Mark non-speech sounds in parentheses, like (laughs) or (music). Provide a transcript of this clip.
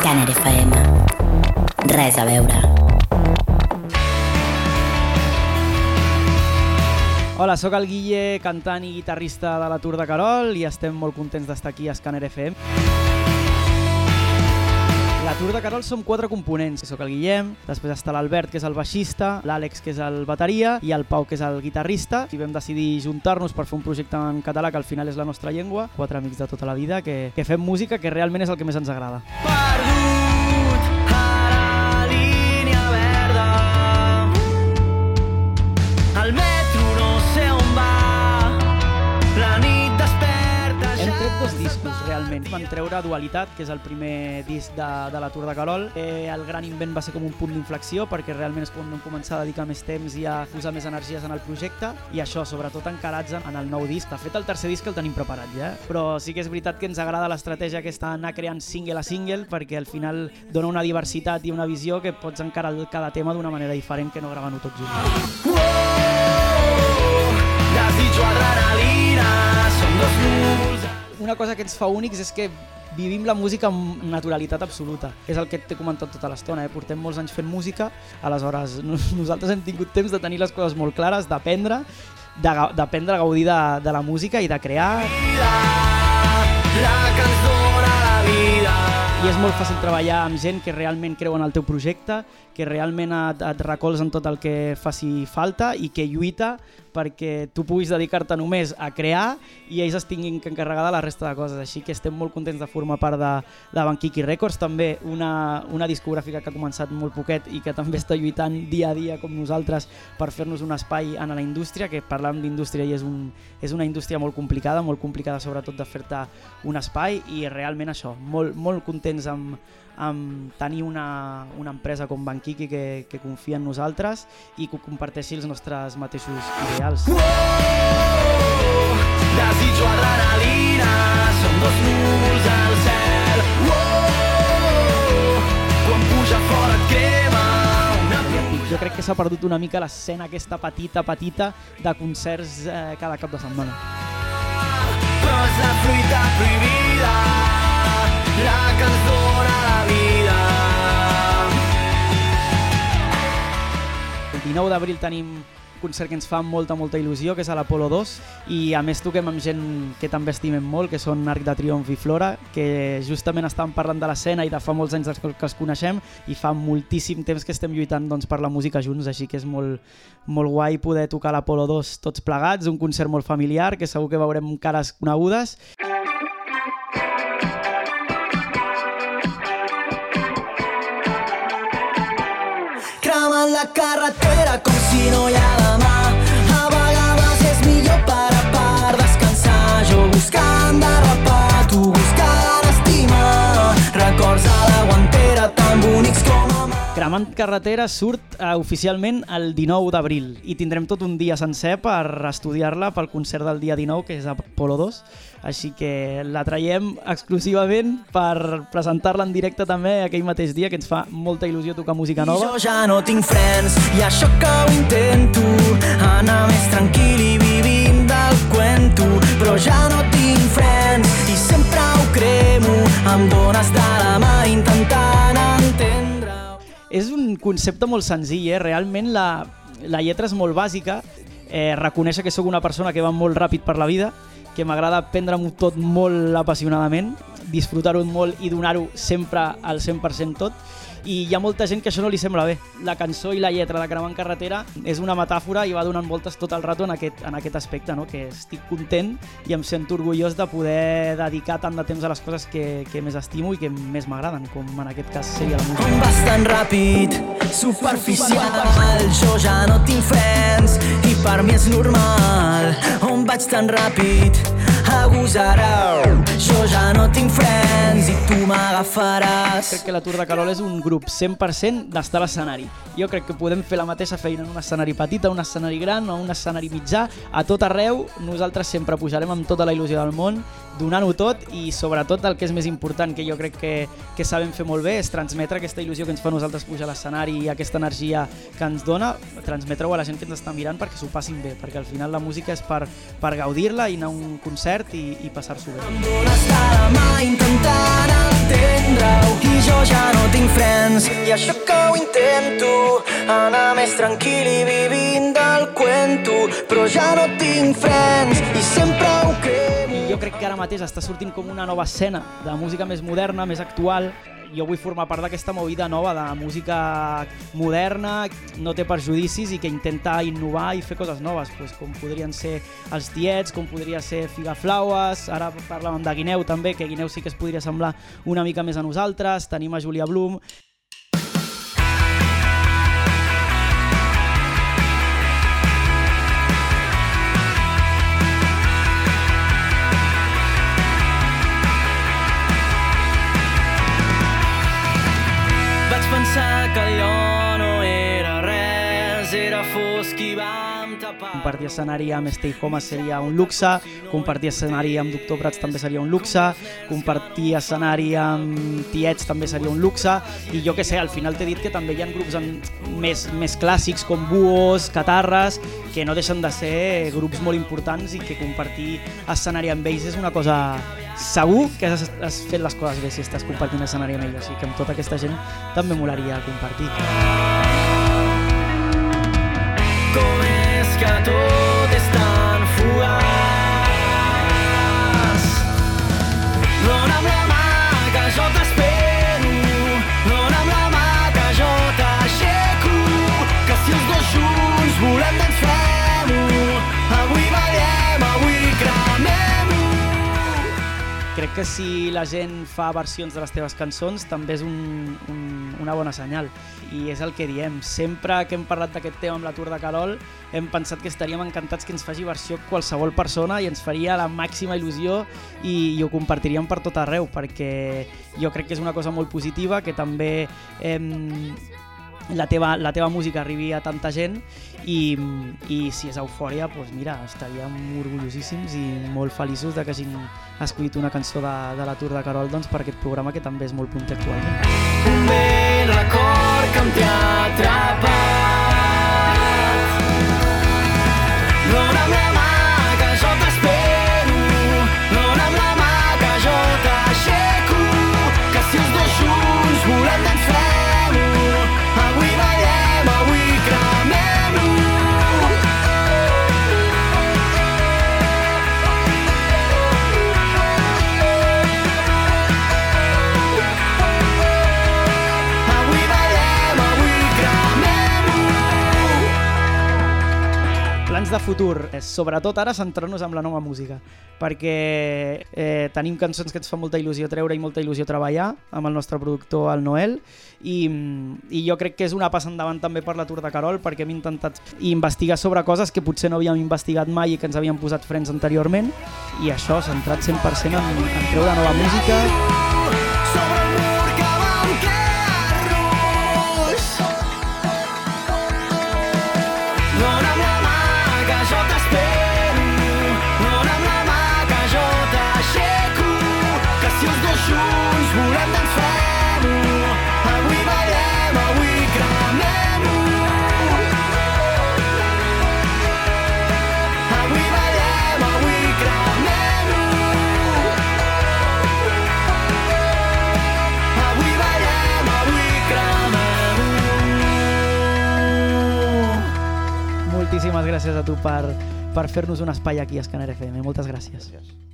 Escàner FM. Res a veure. Hola, sóc el Guille, cantant i guitarrista de la Tour de Carol i estem molt contents d'estar aquí a Scanner FM. Tour de Carol som quatre components. Soc el Guillem, després està l'Albert, que és el baixista, l'Àlex, que és el bateria, i el Pau, que és el guitarrista. I vam decidir juntar-nos per fer un projecte en català, que al final és la nostra llengua, quatre amics de tota la vida, que, que fem música, que realment és el que més ens agrada. Perdut Van treure Dualitat, que és el primer disc de, de la Tour de Carol. Eh, el gran invent va ser com un punt d'inflexió, perquè realment quan vam començar a dedicar més temps i a posar més energies en el projecte, i això, sobretot encarats en el nou disc. De fet, el tercer disc el tenim preparat ja, eh? però sí que és veritat que ens agrada l'estratègia aquesta d'anar creant single a single, perquè al final dona una diversitat i una visió que pots encarar cada tema d'una manera diferent que no gravant-ho tot junt. Una cosa que ens fa únics és que vivim la música amb naturalitat absoluta. És el que t'he comentat tota l'estona, eh? portem molts anys fent música, aleshores no- (laughs) nosaltres hem tingut temps de tenir les coses molt clares, d'aprendre, d'aprendre a gaudir de, de la música i de crear, La dóna la vida i és molt fàcil treballar amb gent que realment creu en el teu projecte, que realment et, et recolza en tot el que faci falta i que lluita perquè tu puguis dedicar-te només a crear i ells es tinguin que encarregar de la resta de coses. Així que estem molt contents de formar part de, de Banquiqui Records, també una, una discogràfica que ha començat molt poquet i que també està lluitant dia a dia com nosaltres per fer-nos un espai en la indústria, que parlant d'indústria és, un, és una indústria molt complicada, molt complicada sobretot de fer-te un espai i realment això, molt, molt contents amb, amb tenir una, una empresa com Banquiqui que, que confia en nosaltres i que comparteixi els nostres mateixos ideals. Oh, desitjo adrenalina Som dos núvols al cel. Oh, Quan puja fora et crema una Jo crec que s'ha perdut una mica l'escena aquesta petita, petita de concerts eh, cada cap de setmana. Però és la fruita prohibida La que ens dóna la vida. El 19 d'abril tenim concert que ens fa molta, molta il·lusió, que és a l'Apolo 2, i a més toquem amb gent que també estimem molt, que són Arc de Triomf i Flora, que justament estan parlant de l'escena i de fa molts anys que els coneixem, i fa moltíssim temps que estem lluitant doncs, per la música junts, així que és molt, molt guai poder tocar l'Apolo 2 tots plegats, un concert molt familiar, que segur que veurem cares conegudes, la carretera com si no hi ha Cremant Carretera surt eh, oficialment el 19 d'abril i tindrem tot un dia sencer per estudiar-la pel concert del dia 19, que és a Polo 2. Així que la traiem exclusivament per presentar-la en directe també aquell mateix dia, que ens fa molta il·lusió tocar música I nova. jo ja no tinc frens i això que ho intento Anar més tranquil i vivint un concepte molt senzill, eh? realment la, la lletra és molt bàsica, eh, reconèixer que sóc una persona que va molt ràpid per la vida, que m'agrada prendre-m'ho tot molt apassionadament, disfrutar-ho molt i donar-ho sempre al 100% tot, i hi ha molta gent que això no li sembla bé. La cançó i la lletra de Cremant Carretera és una metàfora i va donant voltes tot el rato en aquest, en aquest aspecte, no? que estic content i em sento orgullós de poder dedicar tant de temps a les coses que, que més estimo i que més m'agraden, com en aquest cas seria la música. On vas tan ràpid, superficial Jo ja no tinc frens i per mi és normal On vaig tan ràpid, agosarà Jo ja no tinc frens i tu m'agafaràs Crec que la Tour de Carol és un grup 100% d'estar a l'escenari. Jo crec que podem fer la mateixa feina en un escenari petit, en un escenari gran o un escenari mitjà, a tot arreu. Nosaltres sempre pujarem amb tota la il·lusió del món, donant-ho tot i sobretot el que és més important, que jo crec que, que sabem fer molt bé, és transmetre aquesta il·lusió que ens fa a nosaltres pujar a l'escenari i aquesta energia que ens dona, transmetre-ho a la gent que ens està mirant perquè s'ho passin bé, perquè al final la música és per, per gaudir-la i anar a un concert i, i passar-s'ho bé. Dones de la mà intentant entendre-ho i jo ja i això que ho intento anar més tranquil i vivint del cuento però ja no tinc frens i sempre ho cremo I jo crec que ara mateix està sortint com una nova escena de música més moderna, més actual. Jo vull formar part d'aquesta movida nova de música moderna, no té perjudicis i que intenta innovar i fer coses noves, pues, com podrien ser els tiets, com podria ser Figaflaues, ara parlàvem de Guineu també, que Guineu sí que es podria semblar una mica més a nosaltres, tenim a Julia Blum, compartir escenari amb Stay Home seria un luxe, compartir escenari amb Doctor Prats també seria un luxe, compartir escenari amb Tiets també seria un luxe, i jo que sé, al final t'he dit que també hi ha grups en, més, més clàssics com Buos, Catarres, que no deixen de ser grups molt importants i que compartir escenari amb ells és una cosa segur que has, has fet les coses bé si estàs compartint escenari amb ells, sigui que amb tota aquesta gent també molaria compartir. Com és que fugaç? Dóna'm la mà que jo t'espero, crec que si la gent fa versions de les teves cançons també és un, un, una bona senyal. I és el que diem, sempre que hem parlat d'aquest tema amb la Tour de Carol hem pensat que estaríem encantats que ens faci versió qualsevol persona i ens faria la màxima il·lusió i, i ho compartiríem per tot arreu perquè jo crec que és una cosa molt positiva que també em, la teva, la teva música arribi a tanta gent i, i si és eufòria, doncs mira, estaríem orgullosíssims i molt feliços de que hagin escollit una cançó de, de la Tour de Carol doncs, per aquest programa que també és molt punter actualment. Record Plans de futur, eh, sobretot ara centrar-nos en la nova música, perquè eh, tenim cançons que ens fa molta il·lusió treure i molta il·lusió treballar amb el nostre productor, el Noel, i, i jo crec que és una passa endavant també per la Tour de Carol, perquè hem intentat investigar sobre coses que potser no havíem investigat mai i que ens havien posat frens anteriorment, i això, centrat 100% en, en treure nova música, gràcies a tu per, per fer-nos un espai aquí a Scanner FM, moltes gràcies. Gràcies.